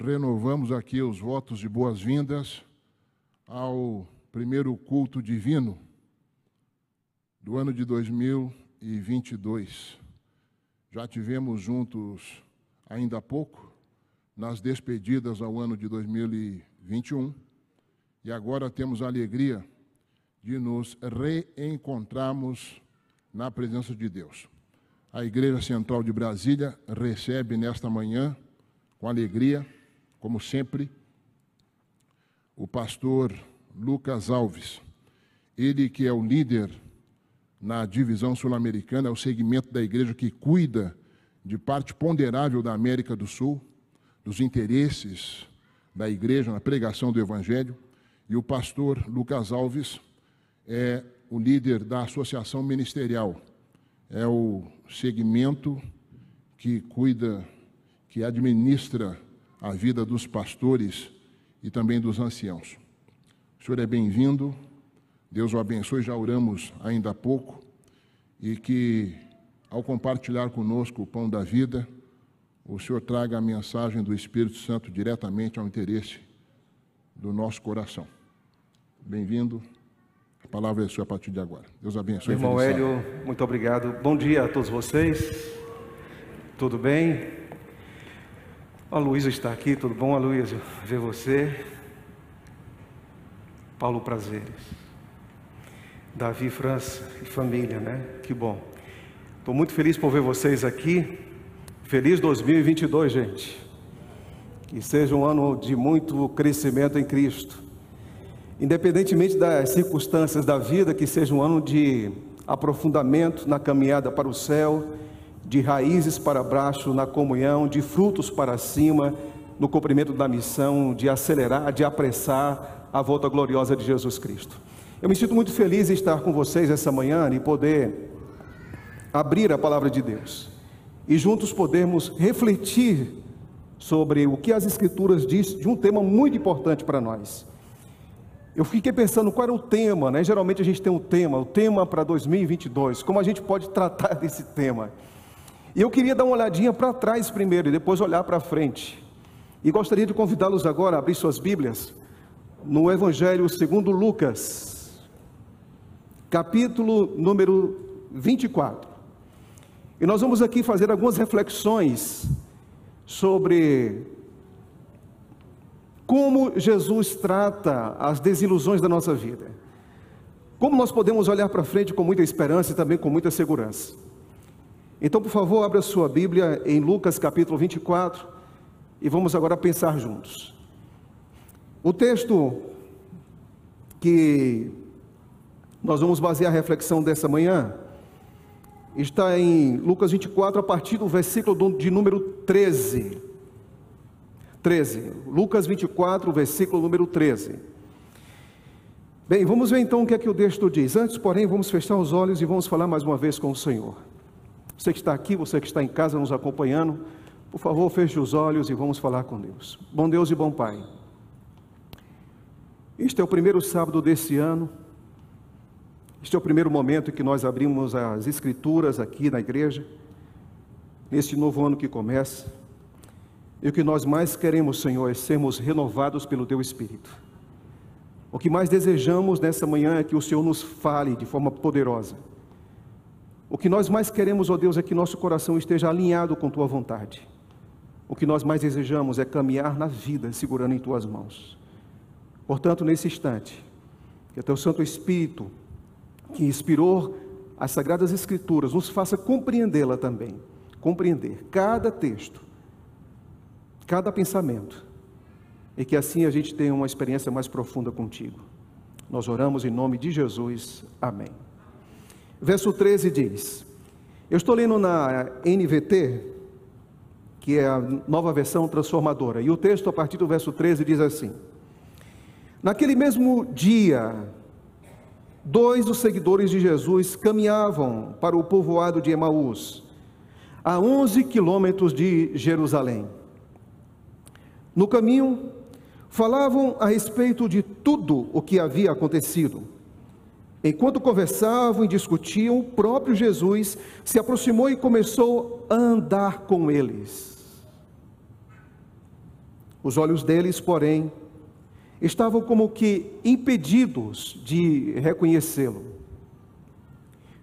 renovamos aqui os votos de boas-vindas ao primeiro culto divino do ano de 2022. Já tivemos juntos ainda há pouco, nas despedidas ao ano de 2021, e agora temos a alegria de nos reencontrarmos na presença de Deus. A Igreja Central de Brasília recebe nesta manhã, com alegria, como sempre, o pastor Lucas Alves. Ele que é o líder na divisão sul-americana, é o segmento da igreja que cuida de parte ponderável da América do Sul, dos interesses da igreja na pregação do Evangelho. E o pastor Lucas Alves é o líder da associação ministerial, é o segmento que cuida, que administra a vida dos pastores e também dos anciãos. O senhor é bem-vindo, Deus o abençoe, já oramos ainda há pouco, e que, ao compartilhar conosco o pão da vida, o senhor traga a mensagem do Espírito Santo diretamente ao interesse do nosso coração. Bem-vindo. A palavra é sua a partir de agora. Deus abençoe. Irmão Hélio, muito obrigado. Bom dia a todos vocês. Tudo bem? A Luísa está aqui, tudo bom, a Luísa? Ver você. Paulo Prazeres. Davi França e família, né? Que bom. Estou muito feliz por ver vocês aqui. Feliz 2022, gente. Que seja um ano de muito crescimento em Cristo. Independentemente das circunstâncias da vida, que seja um ano de aprofundamento na caminhada para o céu de raízes para baixo na comunhão, de frutos para cima no cumprimento da missão, de acelerar, de apressar a volta gloriosa de Jesus Cristo. Eu me sinto muito feliz em estar com vocês essa manhã e poder abrir a palavra de Deus e juntos podermos refletir sobre o que as Escrituras diz de um tema muito importante para nós. Eu fiquei pensando qual era o tema, né? Geralmente a gente tem um tema, o tema para 2022, como a gente pode tratar desse tema. E eu queria dar uma olhadinha para trás primeiro e depois olhar para frente. E gostaria de convidá-los agora a abrir suas Bíblias no Evangelho segundo Lucas, capítulo número 24. E nós vamos aqui fazer algumas reflexões sobre como Jesus trata as desilusões da nossa vida. Como nós podemos olhar para frente com muita esperança e também com muita segurança. Então, por favor, abra sua Bíblia em Lucas capítulo 24 e vamos agora pensar juntos. O texto que nós vamos basear a reflexão dessa manhã está em Lucas 24, a partir do versículo de número 13. 13. Lucas 24, versículo número 13. Bem, vamos ver então o que é que o texto diz. Antes, porém, vamos fechar os olhos e vamos falar mais uma vez com o Senhor. Você que está aqui, você que está em casa nos acompanhando, por favor, feche os olhos e vamos falar com Deus. Bom Deus e bom Pai. Este é o primeiro sábado desse ano. Este é o primeiro momento em que nós abrimos as escrituras aqui na igreja, neste novo ano que começa. E o que nós mais queremos, Senhor, é sermos renovados pelo Teu Espírito. O que mais desejamos nessa manhã é que o Senhor nos fale de forma poderosa o que nós mais queremos, ó Deus, é que nosso coração esteja alinhado com tua vontade. O que nós mais desejamos é caminhar na vida segurando em tuas mãos. Portanto, nesse instante, que o teu Santo Espírito, que inspirou as sagradas Escrituras, nos faça compreendê-la também, compreender cada texto, cada pensamento, e que assim a gente tenha uma experiência mais profunda contigo. Nós oramos em nome de Jesus. Amém. Verso 13 diz: Eu estou lendo na NVT, que é a nova versão transformadora, e o texto a partir do verso 13 diz assim: Naquele mesmo dia, dois dos seguidores de Jesus caminhavam para o povoado de Emaús, a 11 quilômetros de Jerusalém. No caminho, falavam a respeito de tudo o que havia acontecido. Enquanto conversavam e discutiam, o próprio Jesus se aproximou e começou a andar com eles. Os olhos deles, porém, estavam como que impedidos de reconhecê-lo.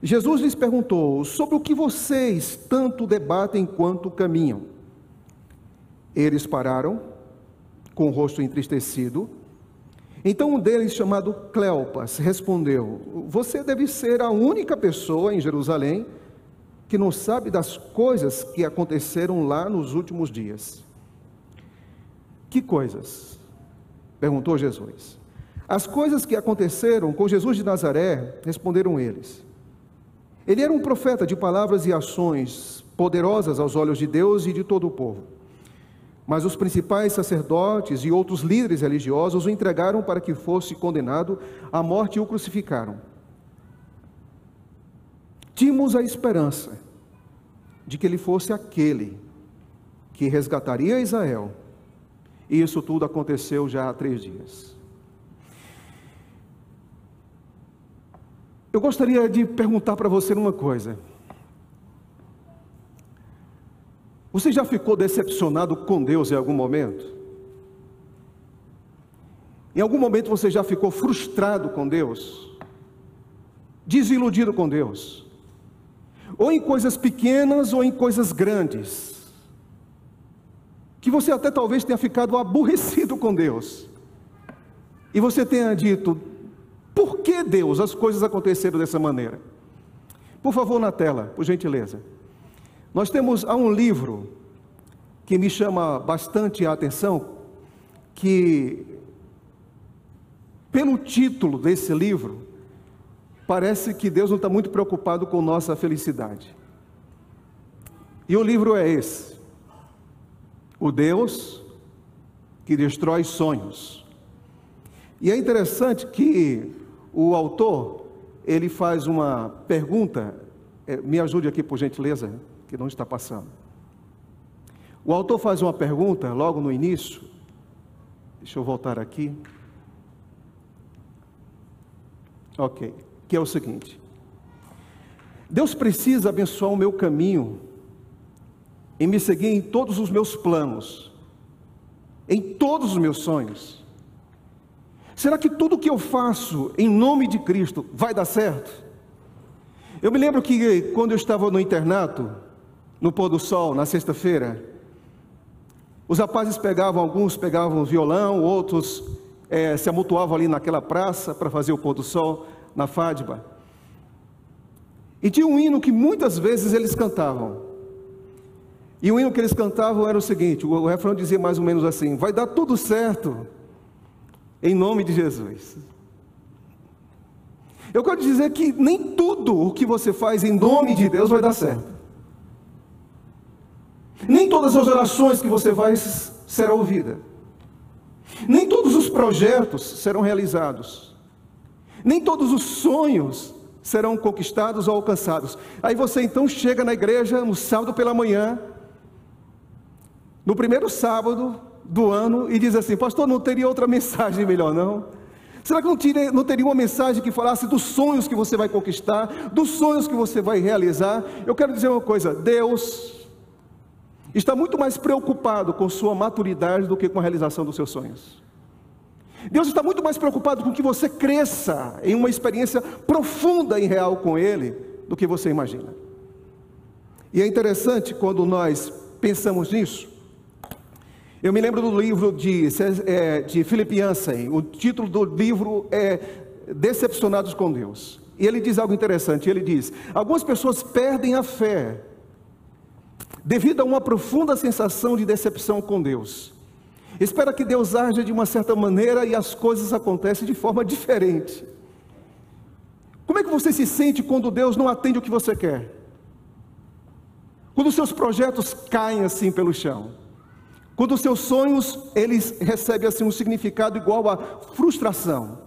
Jesus lhes perguntou: Sobre o que vocês tanto debatem enquanto caminham? Eles pararam, com o rosto entristecido. Então um deles, chamado Cleopas, respondeu: Você deve ser a única pessoa em Jerusalém que não sabe das coisas que aconteceram lá nos últimos dias. Que coisas? perguntou Jesus. As coisas que aconteceram com Jesus de Nazaré, responderam eles. Ele era um profeta de palavras e ações poderosas aos olhos de Deus e de todo o povo. Mas os principais sacerdotes e outros líderes religiosos o entregaram para que fosse condenado à morte e o crucificaram. Tínhamos a esperança de que ele fosse aquele que resgataria Israel. E isso tudo aconteceu já há três dias. Eu gostaria de perguntar para você uma coisa. Você já ficou decepcionado com Deus em algum momento? Em algum momento você já ficou frustrado com Deus? Desiludido com Deus? Ou em coisas pequenas ou em coisas grandes? Que você até talvez tenha ficado aborrecido com Deus. E você tenha dito: por que Deus as coisas aconteceram dessa maneira? Por favor, na tela, por gentileza. Nós temos há um livro que me chama bastante a atenção, que pelo título desse livro, parece que Deus não está muito preocupado com nossa felicidade. E o livro é esse: O Deus que destrói sonhos. E é interessante que o autor ele faz uma pergunta, é, me ajude aqui por gentileza que não está passando. O autor faz uma pergunta logo no início. Deixa eu voltar aqui. Ok, que é o seguinte: Deus precisa abençoar o meu caminho e me seguir em todos os meus planos, em todos os meus sonhos. Será que tudo que eu faço em nome de Cristo vai dar certo? Eu me lembro que quando eu estava no internato, no pôr do sol, na sexta-feira. Os rapazes pegavam, alguns pegavam violão, outros é, se amutuavam ali naquela praça para fazer o pôr do sol, na Fádiba. E tinha um hino que muitas vezes eles cantavam. E o hino que eles cantavam era o seguinte: o refrão dizia mais ou menos assim: Vai dar tudo certo, em nome de Jesus. Eu quero dizer que nem tudo o que você faz em nome de Deus vai dar certo. Nem todas as orações que você faz serão ouvidas. Nem todos os projetos serão realizados. Nem todos os sonhos serão conquistados ou alcançados. Aí você então chega na igreja no sábado pela manhã, no primeiro sábado do ano, e diz assim: Pastor, não teria outra mensagem melhor, não? Será que não, não teria uma mensagem que falasse dos sonhos que você vai conquistar, dos sonhos que você vai realizar? Eu quero dizer uma coisa: Deus está muito mais preocupado com sua maturidade do que com a realização dos seus sonhos. Deus está muito mais preocupado com que você cresça em uma experiência profunda e real com Ele do que você imagina. E é interessante quando nós pensamos nisso. Eu me lembro do livro de, é, de Philip o título do livro é Decepcionados com Deus. E ele diz algo interessante: ele diz, algumas pessoas perdem a fé devido a uma profunda sensação de decepção com Deus. Espera que Deus haja de uma certa maneira e as coisas acontecem de forma diferente. Como é que você se sente quando Deus não atende o que você quer? Quando seus projetos caem assim pelo chão? Quando os seus sonhos, eles recebem assim um significado igual a frustração?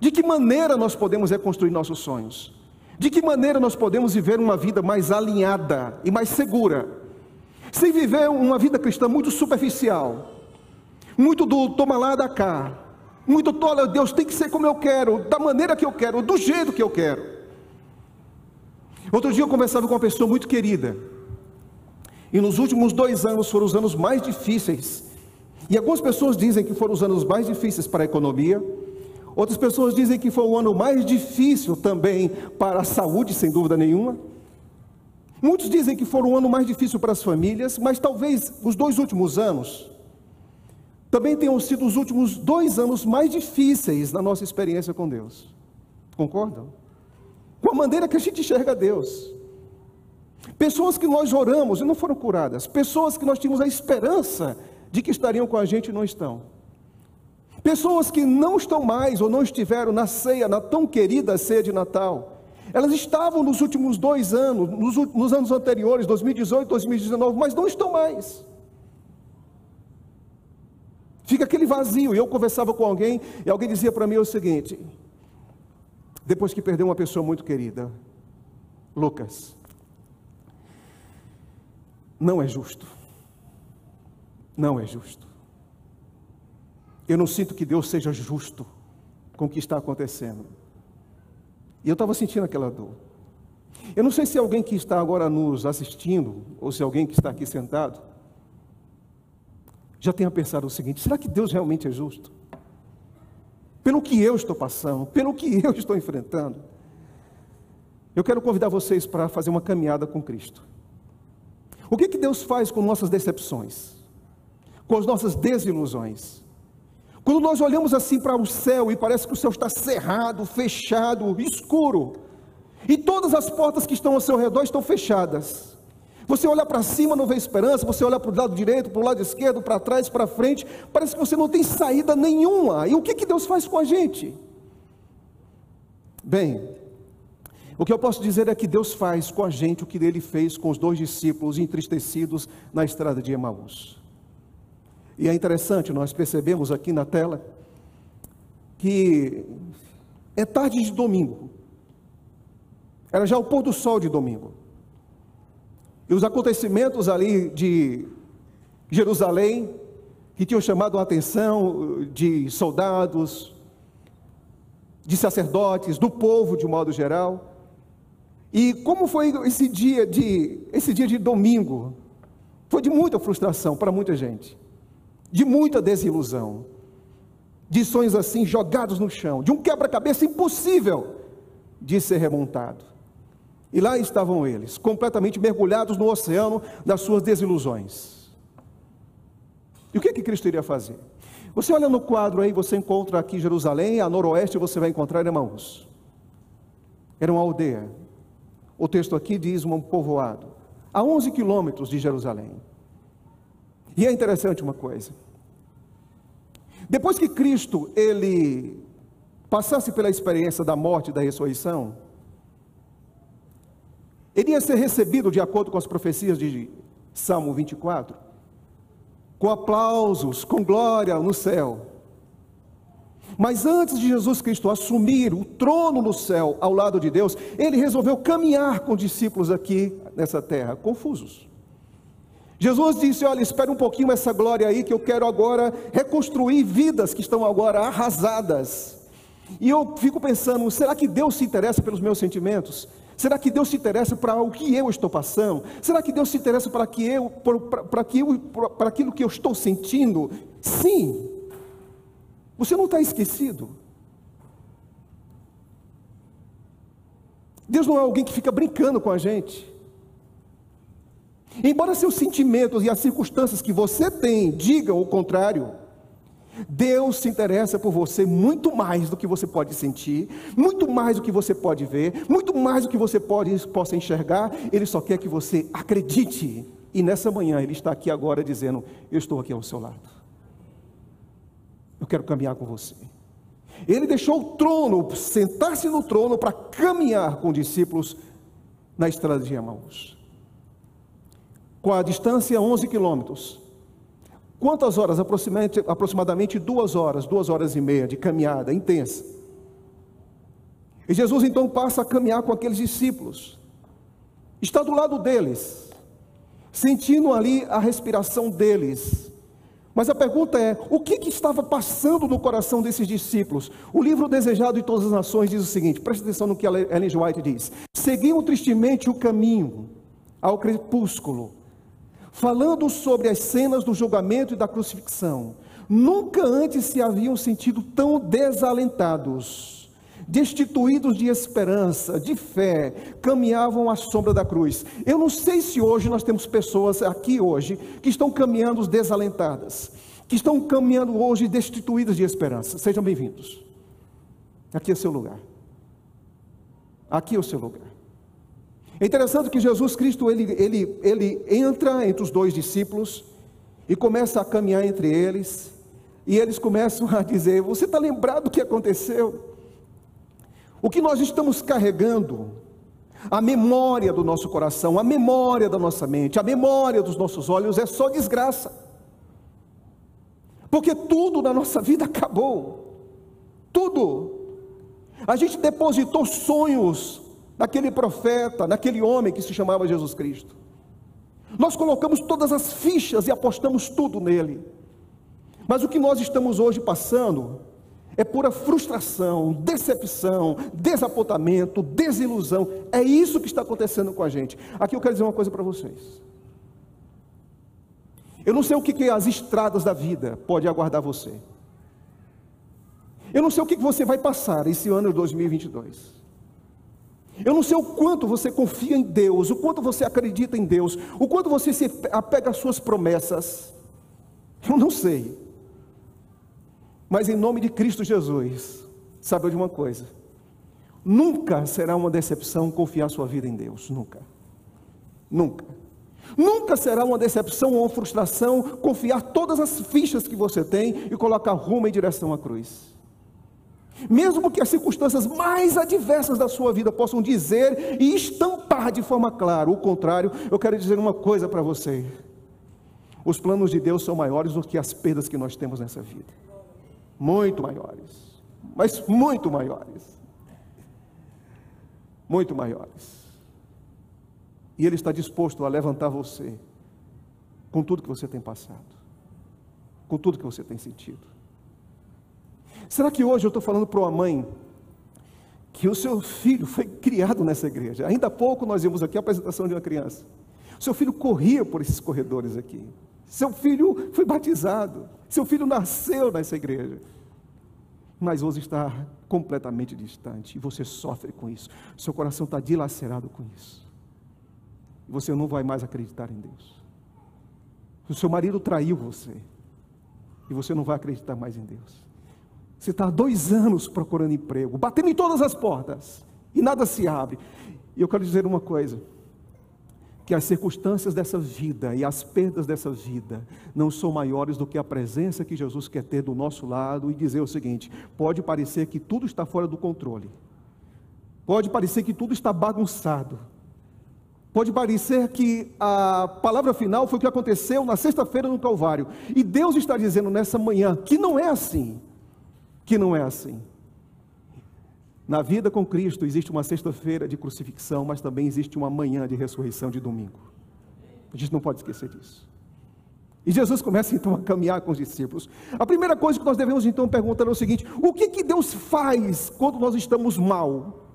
De que maneira nós podemos reconstruir nossos sonhos? De que maneira nós podemos viver uma vida mais alinhada e mais segura, sem viver uma vida cristã muito superficial, muito do toma lá da cá, muito tola, Deus tem que ser como eu quero, da maneira que eu quero, do jeito que eu quero. Outro dia eu conversava com uma pessoa muito querida, e nos últimos dois anos foram os anos mais difíceis E algumas pessoas dizem que foram os anos mais difíceis para a economia, outras pessoas dizem que foi o ano mais difícil também para a saúde, sem dúvida nenhuma. Muitos dizem que foram o ano mais difícil para as famílias, mas talvez os dois últimos anos também tenham sido os últimos dois anos mais difíceis na nossa experiência com Deus. Concordam? Com a maneira que a gente enxerga Deus. Pessoas que nós oramos e não foram curadas, pessoas que nós tínhamos a esperança de que estariam com a gente e não estão. Pessoas que não estão mais ou não estiveram na ceia, na tão querida ceia de Natal. Elas estavam nos últimos dois anos, nos, nos anos anteriores, 2018, 2019, mas não estão mais. Fica aquele vazio. E eu conversava com alguém e alguém dizia para mim o seguinte: depois que perdeu uma pessoa muito querida, Lucas, não é justo. Não é justo. Eu não sinto que Deus seja justo com o que está acontecendo. E eu estava sentindo aquela dor. Eu não sei se alguém que está agora nos assistindo, ou se alguém que está aqui sentado, já tenha pensado o seguinte: será que Deus realmente é justo? Pelo que eu estou passando, pelo que eu estou enfrentando. Eu quero convidar vocês para fazer uma caminhada com Cristo. O que, que Deus faz com nossas decepções? Com as nossas desilusões? Quando nós olhamos assim para o céu e parece que o céu está cerrado, fechado, escuro, e todas as portas que estão ao seu redor estão fechadas. Você olha para cima, não vê esperança, você olha para o lado direito, para o lado esquerdo, para trás, para frente, parece que você não tem saída nenhuma. E o que, que Deus faz com a gente? Bem, o que eu posso dizer é que Deus faz com a gente o que ele fez com os dois discípulos entristecidos na estrada de Emaús. E é interessante, nós percebemos aqui na tela que é tarde de domingo. Era já o pôr do sol de domingo. E os acontecimentos ali de Jerusalém, que tinham chamado a atenção de soldados, de sacerdotes, do povo de modo geral. E como foi esse dia de esse dia de domingo? Foi de muita frustração para muita gente de muita desilusão, de sonhos assim jogados no chão, de um quebra-cabeça impossível de ser remontado. E lá estavam eles, completamente mergulhados no oceano das suas desilusões. E o que, que Cristo iria fazer? Você olha no quadro aí, você encontra aqui Jerusalém, a noroeste você vai encontrar Emaús. Era uma aldeia. O texto aqui diz um povoado, a 11 quilômetros de Jerusalém. E é interessante uma coisa. Depois que Cristo ele passasse pela experiência da morte e da ressurreição, ele ia ser recebido de acordo com as profecias de Salmo 24, com aplausos, com glória no céu. Mas antes de Jesus Cristo assumir o trono no céu ao lado de Deus, ele resolveu caminhar com discípulos aqui nessa terra, confusos. Jesus disse: Olha, espere um pouquinho essa glória aí, que eu quero agora reconstruir vidas que estão agora arrasadas. E eu fico pensando: será que Deus se interessa pelos meus sentimentos? Será que Deus se interessa para o que eu estou passando? Será que Deus se interessa para que eu, para que para aquilo que eu estou sentindo? Sim. Você não está esquecido. Deus não é alguém que fica brincando com a gente. Embora seus sentimentos e as circunstâncias que você tem digam o contrário, Deus se interessa por você muito mais do que você pode sentir, muito mais do que você pode ver, muito mais do que você pode, possa enxergar. Ele só quer que você acredite. E nessa manhã Ele está aqui agora dizendo: Eu estou aqui ao seu lado. Eu quero caminhar com você. Ele deixou o trono, sentar-se no trono para caminhar com discípulos na estrada de Emaús com a distância 11 quilômetros. Quantas horas? Aproximadamente, duas horas, duas horas e meia de caminhada intensa. E Jesus então passa a caminhar com aqueles discípulos. Está do lado deles, sentindo ali a respiração deles. Mas a pergunta é: o que, que estava passando no coração desses discípulos? O livro Desejado de Todas as Nações diz o seguinte: preste atenção no que Ellen White diz. Seguiam tristemente o caminho ao crepúsculo falando sobre as cenas do julgamento e da crucifixão. Nunca antes se haviam sentido tão desalentados, destituídos de esperança, de fé, caminhavam à sombra da cruz. Eu não sei se hoje nós temos pessoas aqui hoje que estão caminhando desalentadas, que estão caminhando hoje destituídas de esperança. Sejam bem-vindos. Aqui é seu lugar. Aqui é o seu lugar. É interessante que Jesus Cristo ele, ele, ele entra entre os dois discípulos e começa a caminhar entre eles, e eles começam a dizer: Você está lembrado do que aconteceu? O que nós estamos carregando, a memória do nosso coração, a memória da nossa mente, a memória dos nossos olhos é só desgraça, porque tudo na nossa vida acabou, tudo. A gente depositou sonhos naquele profeta, naquele homem que se chamava Jesus Cristo. Nós colocamos todas as fichas e apostamos tudo nele. Mas o que nós estamos hoje passando é pura frustração, decepção, desapontamento, desilusão. É isso que está acontecendo com a gente. Aqui eu quero dizer uma coisa para vocês. Eu não sei o que, que as estradas da vida podem aguardar você. Eu não sei o que, que você vai passar esse ano de 2022. Eu não sei o quanto você confia em Deus, o quanto você acredita em Deus, o quanto você se apega às suas promessas. Eu não sei. Mas em nome de Cristo Jesus, saiba de uma coisa: nunca será uma decepção confiar sua vida em Deus, nunca. Nunca. Nunca será uma decepção ou uma frustração confiar todas as fichas que você tem e colocar rumo em direção à cruz. Mesmo que as circunstâncias mais adversas da sua vida possam dizer e estampar de forma clara o contrário, eu quero dizer uma coisa para você: os planos de Deus são maiores do que as perdas que nós temos nessa vida, muito maiores, mas muito maiores, muito maiores. E Ele está disposto a levantar você com tudo que você tem passado, com tudo que você tem sentido. Será que hoje eu estou falando para uma mãe que o seu filho foi criado nessa igreja? Ainda há pouco nós vimos aqui a apresentação de uma criança. Seu filho corria por esses corredores aqui. Seu filho foi batizado. Seu filho nasceu nessa igreja. Mas hoje está completamente distante. E você sofre com isso. Seu coração está dilacerado com isso. Você não vai mais acreditar em Deus. O seu marido traiu você. E você não vai acreditar mais em Deus. Você está há dois anos procurando emprego, batendo em todas as portas, e nada se abre. E eu quero dizer uma coisa: que as circunstâncias dessa vida e as perdas dessa vida não são maiores do que a presença que Jesus quer ter do nosso lado e dizer o seguinte: pode parecer que tudo está fora do controle, pode parecer que tudo está bagunçado, Pode parecer que a palavra final foi o que aconteceu na sexta-feira no Calvário. E Deus está dizendo nessa manhã que não é assim que não é assim. Na vida com Cristo existe uma sexta-feira de crucifixão, mas também existe uma manhã de ressurreição de domingo. A gente não pode esquecer disso. E Jesus começa então a caminhar com os discípulos. A primeira coisa que nós devemos então perguntar é o seguinte: o que, que Deus faz quando nós estamos mal?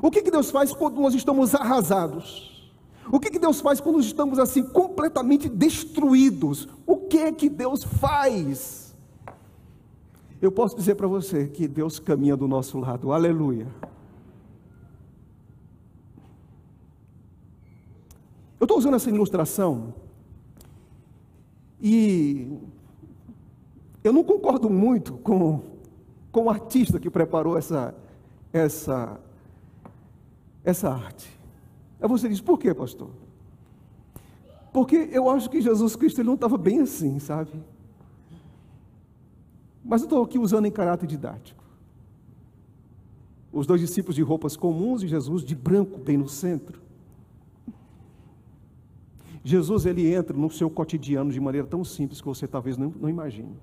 O que, que Deus faz quando nós estamos arrasados? O que, que Deus faz quando nós estamos assim completamente destruídos? O que é que Deus faz? Eu posso dizer para você que Deus caminha do nosso lado, aleluia. Eu estou usando essa ilustração e eu não concordo muito com, com o artista que preparou essa, essa, essa arte. Aí você diz, por quê, pastor? Porque eu acho que Jesus Cristo ele não estava bem assim, sabe? Mas eu estou aqui usando em caráter didático. Os dois discípulos de roupas comuns e Jesus de branco, bem no centro. Jesus ele entra no seu cotidiano de maneira tão simples que você talvez não, não imagine.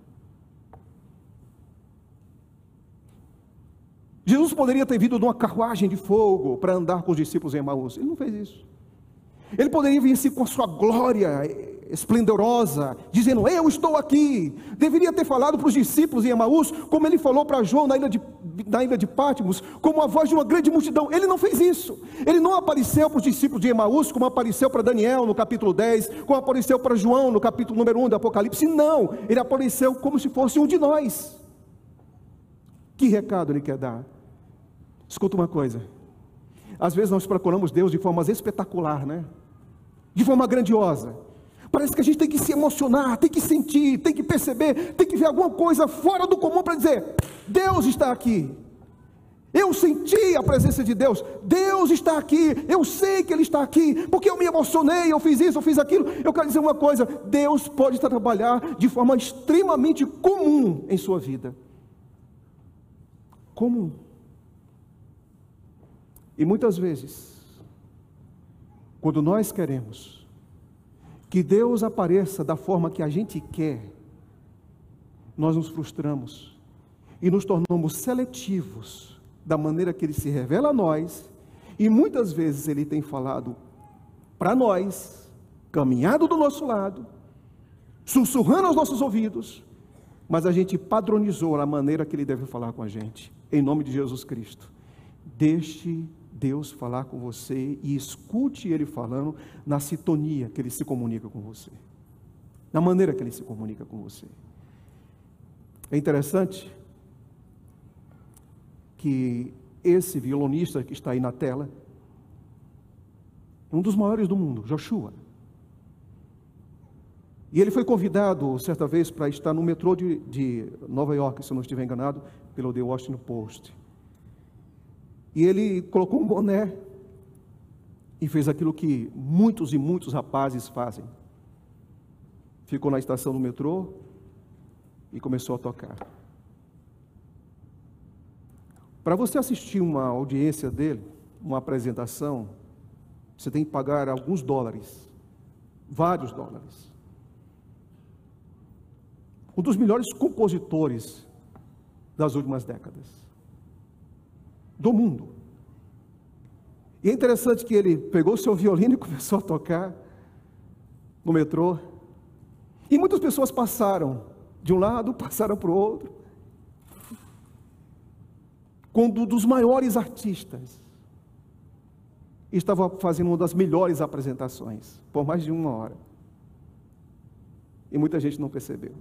Jesus poderia ter vindo numa carruagem de fogo para andar com os discípulos em Emaús. Ele não fez isso. Ele poderia vir assim com a sua glória esplendorosa, dizendo: Eu estou aqui. Deveria ter falado para os discípulos em Emaús, como ele falou para João na ilha de, na ilha de Pátimos como a voz de uma grande multidão. Ele não fez isso. Ele não apareceu para os discípulos de Emaús como apareceu para Daniel no capítulo 10, como apareceu para João no capítulo número 1 do Apocalipse. Não, ele apareceu como se fosse um de nós. Que recado ele quer dar? Escuta uma coisa. Às vezes nós procuramos Deus de forma espetacular, né? De forma grandiosa. Parece que a gente tem que se emocionar, tem que sentir, tem que perceber, tem que ver alguma coisa fora do comum para dizer: Deus está aqui. Eu senti a presença de Deus. Deus está aqui. Eu sei que Ele está aqui. Porque eu me emocionei, eu fiz isso, eu fiz aquilo. Eu quero dizer uma coisa: Deus pode trabalhar de forma extremamente comum em sua vida. Comum. E muitas vezes, quando nós queremos que Deus apareça da forma que a gente quer, nós nos frustramos e nos tornamos seletivos da maneira que Ele se revela a nós, e muitas vezes Ele tem falado para nós, caminhado do nosso lado, sussurrando aos nossos ouvidos, mas a gente padronizou a maneira que Ele deve falar com a gente, em nome de Jesus Cristo. Deixe Deus falar com você e escute Ele falando na sintonia que Ele se comunica com você, na maneira que Ele se comunica com você. É interessante que esse violonista que está aí na tela, um dos maiores do mundo, Joshua. E ele foi convidado certa vez para estar no metrô de, de Nova York, se eu não estiver enganado, pelo The Washington Post. E ele colocou um boné e fez aquilo que muitos e muitos rapazes fazem. Ficou na estação do metrô e começou a tocar. Para você assistir uma audiência dele, uma apresentação, você tem que pagar alguns dólares, vários dólares. Um dos melhores compositores das últimas décadas do mundo. E é interessante que ele pegou o seu violino e começou a tocar no metrô. E muitas pessoas passaram de um lado, passaram para o outro. Quando um dos maiores artistas estava fazendo uma das melhores apresentações, por mais de uma hora. E muita gente não percebeu.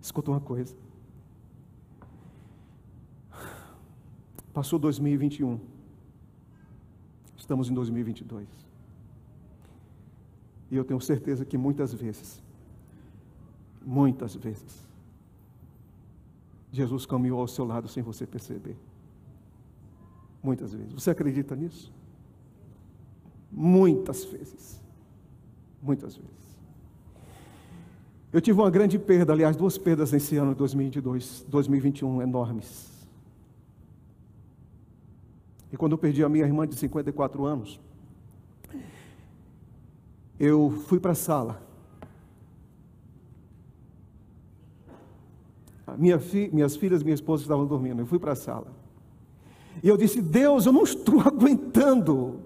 Escuta uma coisa. Passou 2021. Estamos em 2022. E eu tenho certeza que muitas vezes, muitas vezes, Jesus caminhou ao seu lado sem você perceber. Muitas vezes. Você acredita nisso? Muitas vezes. Muitas vezes. Eu tive uma grande perda, aliás, duas perdas nesse ano de 2022, 2021 enormes. E quando eu perdi a minha irmã de 54 anos, eu fui para a sala. Minha fi, minhas filhas, minha esposa estavam dormindo. Eu fui para a sala. E eu disse: Deus, eu não estou aguentando.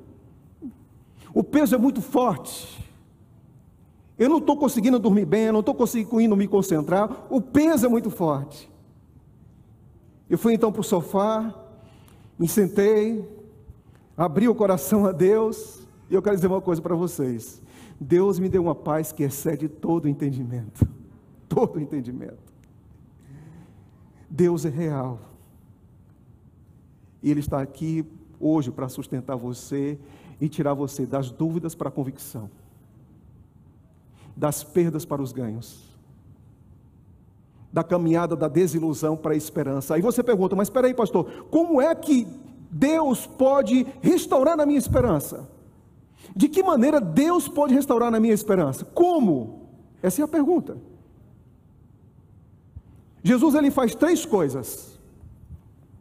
O peso é muito forte. Eu não estou conseguindo dormir bem, eu não estou conseguindo me concentrar. O peso é muito forte. Eu fui então para o sofá, me sentei, abri o coração a Deus, e eu quero dizer uma coisa para vocês: Deus me deu uma paz que excede todo entendimento. Todo entendimento. Deus é real. E Ele está aqui hoje para sustentar você e tirar você das dúvidas para a convicção, das perdas para os ganhos, da caminhada da desilusão para a esperança. Aí você pergunta, mas espera aí, pastor, como é que Deus pode restaurar na minha esperança? De que maneira Deus pode restaurar na minha esperança? Como? Essa é a pergunta. Jesus ele faz três coisas.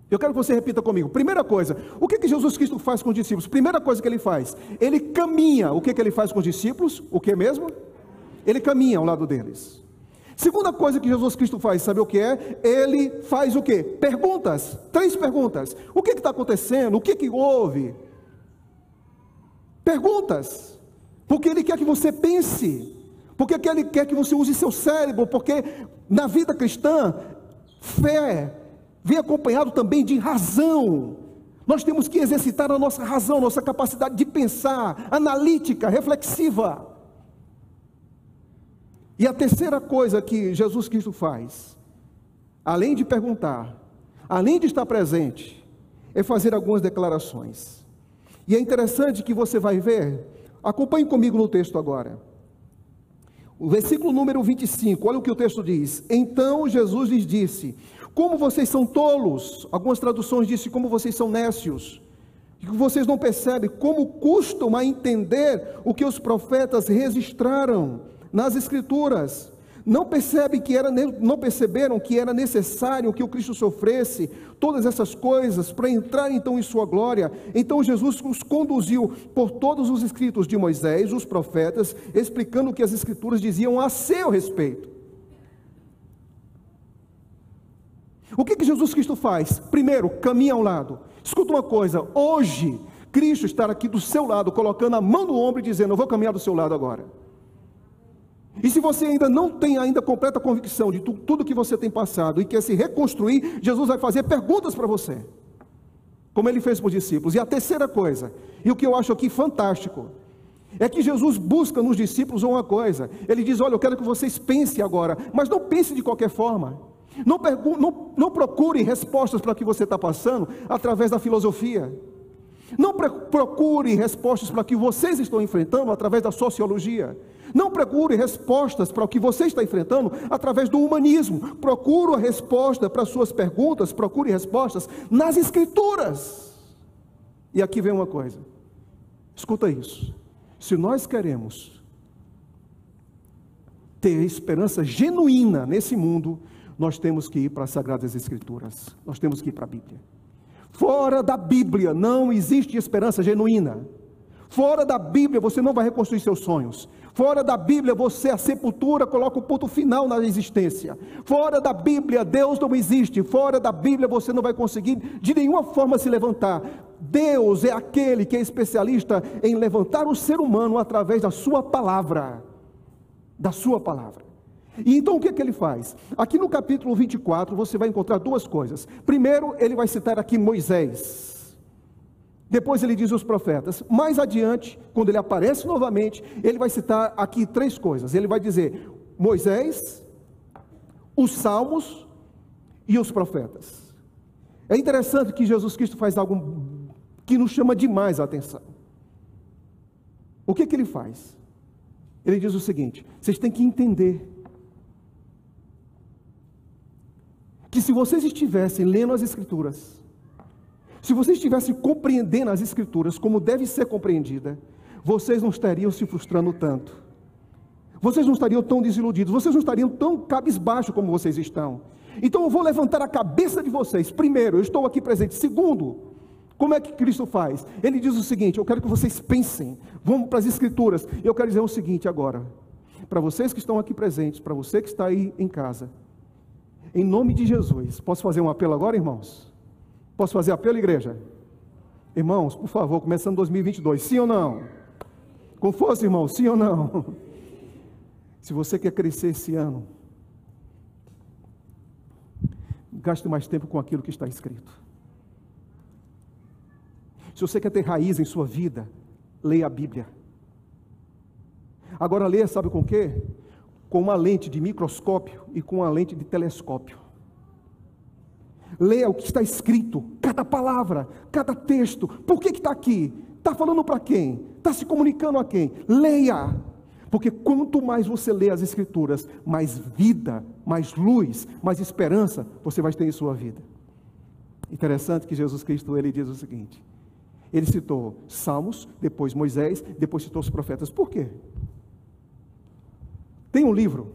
Eu quero que você repita comigo. Primeira coisa, o que, que Jesus Cristo faz com os discípulos? Primeira coisa que ele faz, ele caminha. O que, que ele faz com os discípulos? O que mesmo? Ele caminha ao lado deles. Segunda coisa que Jesus Cristo faz, sabe o que é? Ele faz o que? Perguntas, três perguntas. O que está acontecendo? O que, que houve? Perguntas, porque Ele quer que você pense, porque Ele quer que você use seu cérebro, porque na vida cristã, fé vem acompanhado também de razão. Nós temos que exercitar a nossa razão, nossa capacidade de pensar, analítica, reflexiva. E a terceira coisa que Jesus Cristo faz, além de perguntar, além de estar presente, é fazer algumas declarações. E é interessante que você vai ver, acompanhe comigo no texto agora. O versículo número 25, olha o que o texto diz. Então Jesus lhes disse: Como vocês são tolos, algumas traduções dizem como vocês são nécios, que vocês não percebem como custam a entender o que os profetas registraram nas Escrituras. Não percebem que era, não perceberam que era necessário que o Cristo sofresse todas essas coisas para entrar então em sua glória. Então Jesus os conduziu por todos os escritos de Moisés, os profetas, explicando o que as escrituras diziam a seu respeito. O que, que Jesus Cristo faz? Primeiro, caminha ao lado. Escuta uma coisa: hoje, Cristo está aqui do seu lado, colocando a mão no ombro e dizendo: Eu vou caminhar do seu lado agora. E se você ainda não tem ainda completa convicção de tu, tudo que você tem passado e quer se reconstruir, Jesus vai fazer perguntas para você. Como ele fez para os discípulos. E a terceira coisa, e o que eu acho aqui fantástico, é que Jesus busca nos discípulos uma coisa. Ele diz: Olha, eu quero que vocês pensem agora, mas não pensem de qualquer forma. Não, não, não procure respostas para o que você está passando através da filosofia. Não procure respostas para o que vocês estão enfrentando através da sociologia. Não procure respostas para o que você está enfrentando através do humanismo. Procure a resposta para suas perguntas, procure respostas nas Escrituras. E aqui vem uma coisa. Escuta isso. Se nós queremos ter esperança genuína nesse mundo, nós temos que ir para as Sagradas Escrituras. Nós temos que ir para a Bíblia. Fora da Bíblia não existe esperança genuína. Fora da Bíblia você não vai reconstruir seus sonhos. Fora da Bíblia, você, a sepultura, coloca o ponto final na existência. Fora da Bíblia, Deus não existe. Fora da Bíblia, você não vai conseguir de nenhuma forma se levantar. Deus é aquele que é especialista em levantar o ser humano através da sua palavra. Da sua palavra. E então o que, é que ele faz? Aqui no capítulo 24 você vai encontrar duas coisas. Primeiro, ele vai citar aqui Moisés. Depois ele diz os profetas. Mais adiante, quando ele aparece novamente, ele vai citar aqui três coisas. Ele vai dizer Moisés, os salmos e os profetas. É interessante que Jesus Cristo faz algo que nos chama demais a atenção. O que, que ele faz? Ele diz o seguinte: vocês têm que entender que se vocês estivessem lendo as Escrituras, se vocês estivessem compreendendo as Escrituras como deve ser compreendida, vocês não estariam se frustrando tanto. Vocês não estariam tão desiludidos, vocês não estariam tão cabisbaixo como vocês estão. Então eu vou levantar a cabeça de vocês. Primeiro, eu estou aqui presente. Segundo, como é que Cristo faz? Ele diz o seguinte: eu quero que vocês pensem. Vamos para as Escrituras. Eu quero dizer o seguinte agora. Para vocês que estão aqui presentes, para você que está aí em casa, em nome de Jesus, posso fazer um apelo agora, irmãos? Posso fazer apelo, igreja? Irmãos, por favor, começando 2022, sim ou não? Com força, irmão, sim ou não? Se você quer crescer esse ano, gaste mais tempo com aquilo que está escrito. Se você quer ter raiz em sua vida, leia a Bíblia. Agora leia, sabe com o quê? Com uma lente de microscópio e com uma lente de telescópio. Leia o que está escrito, cada palavra, cada texto. Por que está aqui? Está falando para quem? Está se comunicando a quem? Leia. Porque quanto mais você lê as Escrituras, mais vida, mais luz, mais esperança você vai ter em sua vida. Interessante que Jesus Cristo ele diz o seguinte: ele citou Salmos, depois Moisés, depois citou os profetas. Por quê? Tem um livro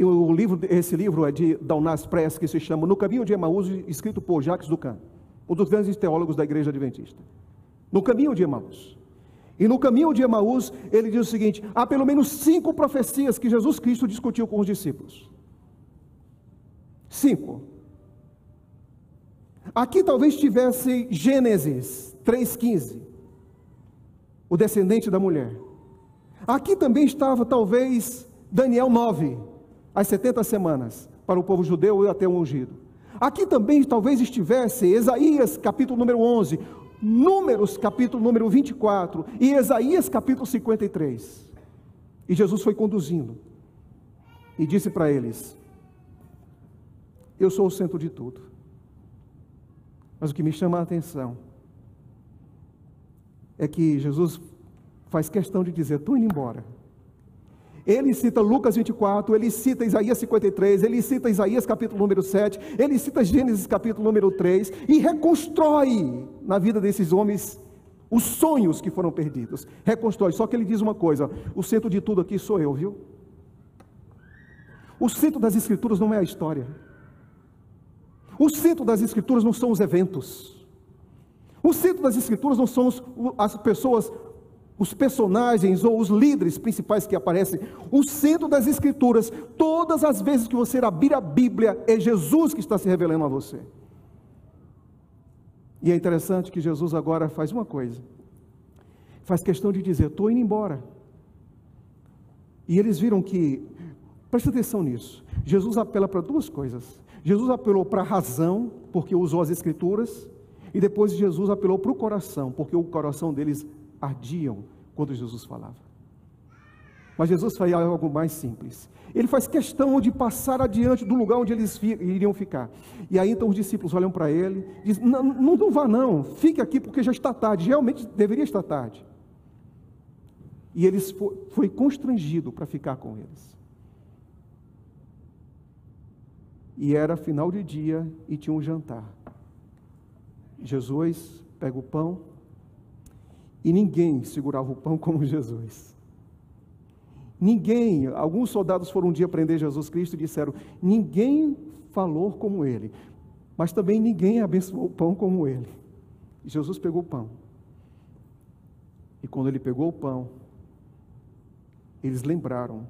e o livro, esse livro é de Dalnas Press, que se chama No Caminho de Emaús, escrito por Jacques Ducan, um dos grandes teólogos da igreja adventista. No Caminho de Emaús. E no Caminho de Emaús, ele diz o seguinte: há pelo menos cinco profecias que Jesus Cristo discutiu com os discípulos. Cinco. Aqui talvez tivesse Gênesis 3,15, o descendente da mulher. Aqui também estava talvez Daniel 9, as 70 semanas para o povo judeu e até o ungido. Aqui também talvez estivesse Isaías capítulo número 11, Números capítulo número 24 e Isaías capítulo 53. E Jesus foi conduzindo e disse para eles: Eu sou o centro de tudo. Mas o que me chama a atenção é que Jesus faz questão de dizer: Estou indo embora. Ele cita Lucas 24, ele cita Isaías 53, ele cita Isaías capítulo número 7, ele cita Gênesis capítulo número 3 e reconstrói na vida desses homens os sonhos que foram perdidos. Reconstrói. Só que ele diz uma coisa: o centro de tudo aqui sou eu, viu? O centro das Escrituras não é a história. O centro das Escrituras não são os eventos. O centro das Escrituras não são as pessoas, os personagens ou os líderes principais que aparecem. O centro das Escrituras, todas as vezes que você abrir a Bíblia, é Jesus que está se revelando a você. E é interessante que Jesus agora faz uma coisa: faz questão de dizer, estou indo embora. E eles viram que Preste atenção nisso. Jesus apela para duas coisas. Jesus apelou para a razão, porque usou as escrituras, e depois Jesus apelou para o coração, porque o coração deles ardiam quando Jesus falava. Mas Jesus faz algo mais simples. Ele faz questão de passar adiante do lugar onde eles iriam ficar. E aí então os discípulos olham para ele dizem: não, não, vá não, fique aqui porque já está tarde. Realmente deveria estar tarde. E foi, foi constrangido para ficar com eles. e era final de dia e tinha um jantar. Jesus pega o pão e ninguém segurava o pão como Jesus. Ninguém, alguns soldados foram um dia prender Jesus Cristo e disseram: ninguém falou como ele, mas também ninguém abençoou o pão como ele. E Jesus pegou o pão. E quando ele pegou o pão, eles lembraram.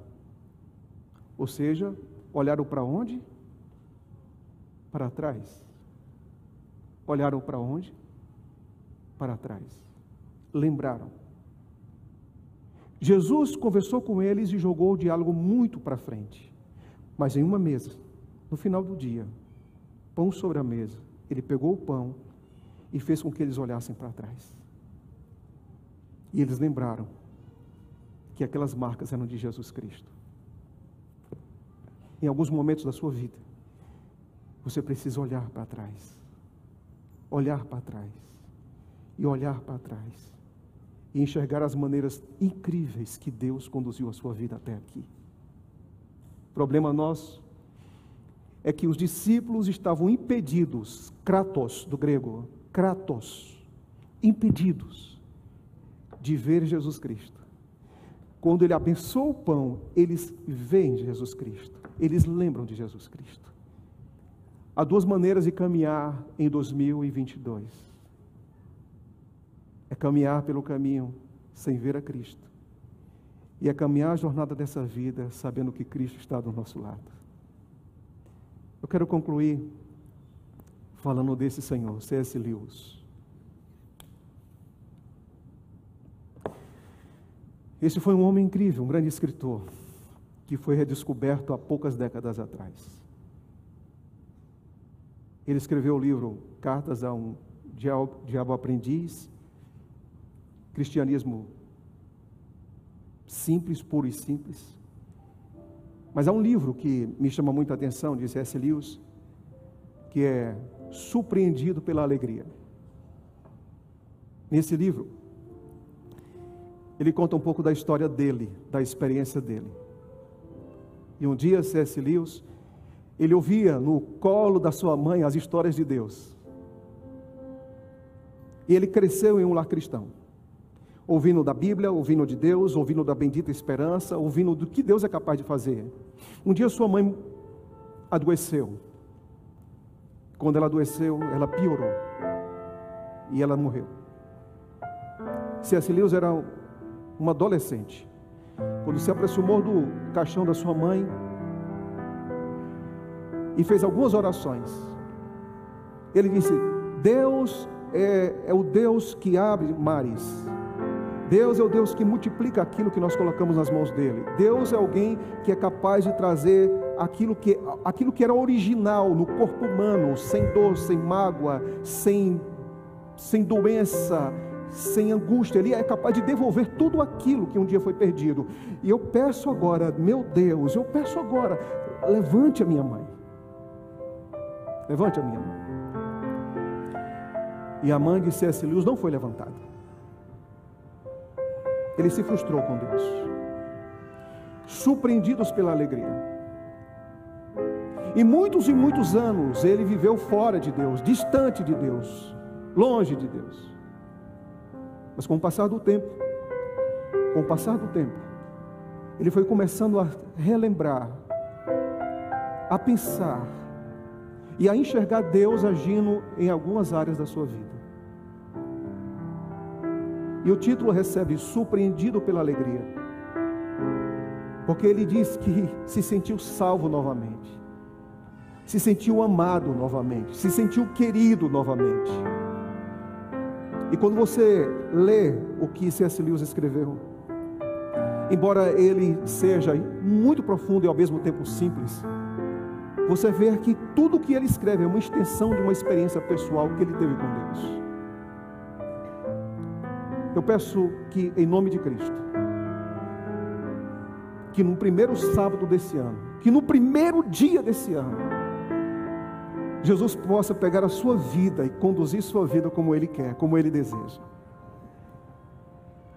Ou seja, olharam para onde? para trás. Olharam para onde? Para trás. Lembraram. Jesus conversou com eles e jogou o diálogo muito para frente. Mas em uma mesa, no final do dia, pão sobre a mesa, ele pegou o pão e fez com que eles olhassem para trás. E eles lembraram que aquelas marcas eram de Jesus Cristo. Em alguns momentos da sua vida, você precisa olhar para trás. Olhar para trás. E olhar para trás. E enxergar as maneiras incríveis que Deus conduziu a sua vida até aqui. Problema nosso é que os discípulos estavam impedidos, kratos do grego, kratos, impedidos de ver Jesus Cristo. Quando ele abençoa o pão, eles veem Jesus Cristo, eles lembram de Jesus Cristo. Há duas maneiras de caminhar em 2022. É caminhar pelo caminho sem ver a Cristo. E é caminhar a jornada dessa vida sabendo que Cristo está do nosso lado. Eu quero concluir falando desse Senhor, C.S. Lewis. Esse foi um homem incrível, um grande escritor, que foi redescoberto há poucas décadas atrás. Ele escreveu o livro Cartas a um Diabo Aprendiz, cristianismo simples, puro e simples. Mas há um livro que me chama muita atenção, diz S. Lewis, que é Surpreendido pela Alegria. Nesse livro, ele conta um pouco da história dele, da experiência dele. E um dia C.S. Lewis ele ouvia no colo da sua mãe as histórias de Deus. E ele cresceu em um lar cristão, ouvindo da Bíblia, ouvindo de Deus, ouvindo da bendita esperança, ouvindo do que Deus é capaz de fazer. Um dia sua mãe adoeceu. Quando ela adoeceu, ela piorou. E ela morreu. C.S. Lewis era uma adolescente. Quando se aproximou do caixão da sua mãe, e fez algumas orações. Ele disse: Deus é, é o Deus que abre mares. Deus é o Deus que multiplica aquilo que nós colocamos nas mãos dele. Deus é alguém que é capaz de trazer aquilo que, aquilo que era original no corpo humano, sem dor, sem mágoa, sem, sem doença, sem angústia, Ele é capaz de devolver tudo aquilo que um dia foi perdido. E eu peço agora, meu Deus, eu peço agora, levante a minha mãe. Levante a minha mãe. E a mãe de C.S. Lewis não foi levantada. Ele se frustrou com Deus. Surpreendidos pela alegria. E muitos e muitos anos ele viveu fora de Deus, distante de Deus, longe de Deus. Mas com o passar do tempo, com o passar do tempo, ele foi começando a relembrar, a pensar e a enxergar Deus agindo em algumas áreas da sua vida. E o título recebe Surpreendido pela Alegria, porque ele diz que se sentiu salvo novamente, se sentiu amado novamente, se sentiu querido novamente. E quando você lê o que C.S. Lewis escreveu, embora ele seja muito profundo e ao mesmo tempo simples, você vê que tudo o que ele escreve é uma extensão de uma experiência pessoal que ele teve com Deus. Eu peço que, em nome de Cristo, que no primeiro sábado desse ano, que no primeiro dia desse ano, Jesus possa pegar a sua vida e conduzir sua vida como Ele quer, como Ele deseja.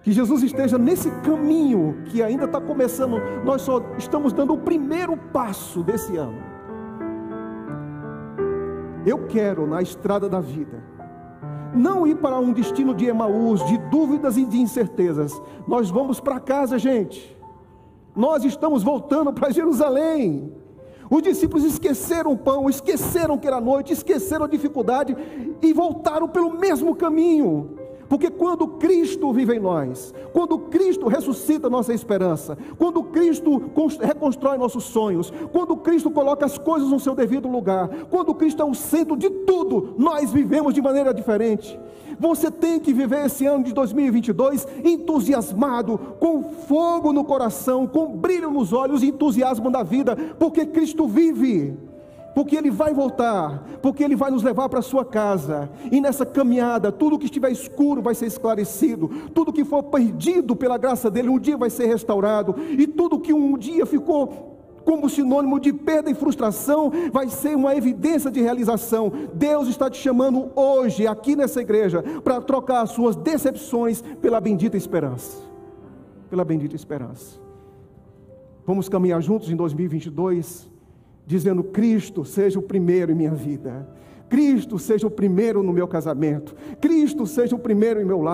Que Jesus esteja nesse caminho que ainda está começando, nós só estamos dando o primeiro passo desse ano. Eu quero, na estrada da vida, não ir para um destino de Emaús, de dúvidas e de incertezas. Nós vamos para casa, gente. Nós estamos voltando para Jerusalém. Os discípulos esqueceram o pão, esqueceram que era noite, esqueceram a dificuldade e voltaram pelo mesmo caminho. Porque quando Cristo vive em nós, quando Cristo ressuscita nossa esperança, quando Cristo reconstrói nossos sonhos, quando Cristo coloca as coisas no seu devido lugar, quando Cristo é o centro de tudo, nós vivemos de maneira diferente. Você tem que viver esse ano de 2022 entusiasmado, com fogo no coração, com brilho nos olhos e entusiasmo da vida, porque Cristo vive porque Ele vai voltar, porque Ele vai nos levar para a sua casa, e nessa caminhada, tudo que estiver escuro vai ser esclarecido, tudo que for perdido pela graça dEle, um dia vai ser restaurado, e tudo que um dia ficou como sinônimo de perda e frustração, vai ser uma evidência de realização. Deus está te chamando hoje, aqui nessa igreja, para trocar as suas decepções pela bendita esperança. Pela bendita esperança. Vamos caminhar juntos em 2022 dizendo: Cristo seja o primeiro em minha vida, Cristo seja o primeiro no meu casamento, Cristo seja o primeiro em meu lar.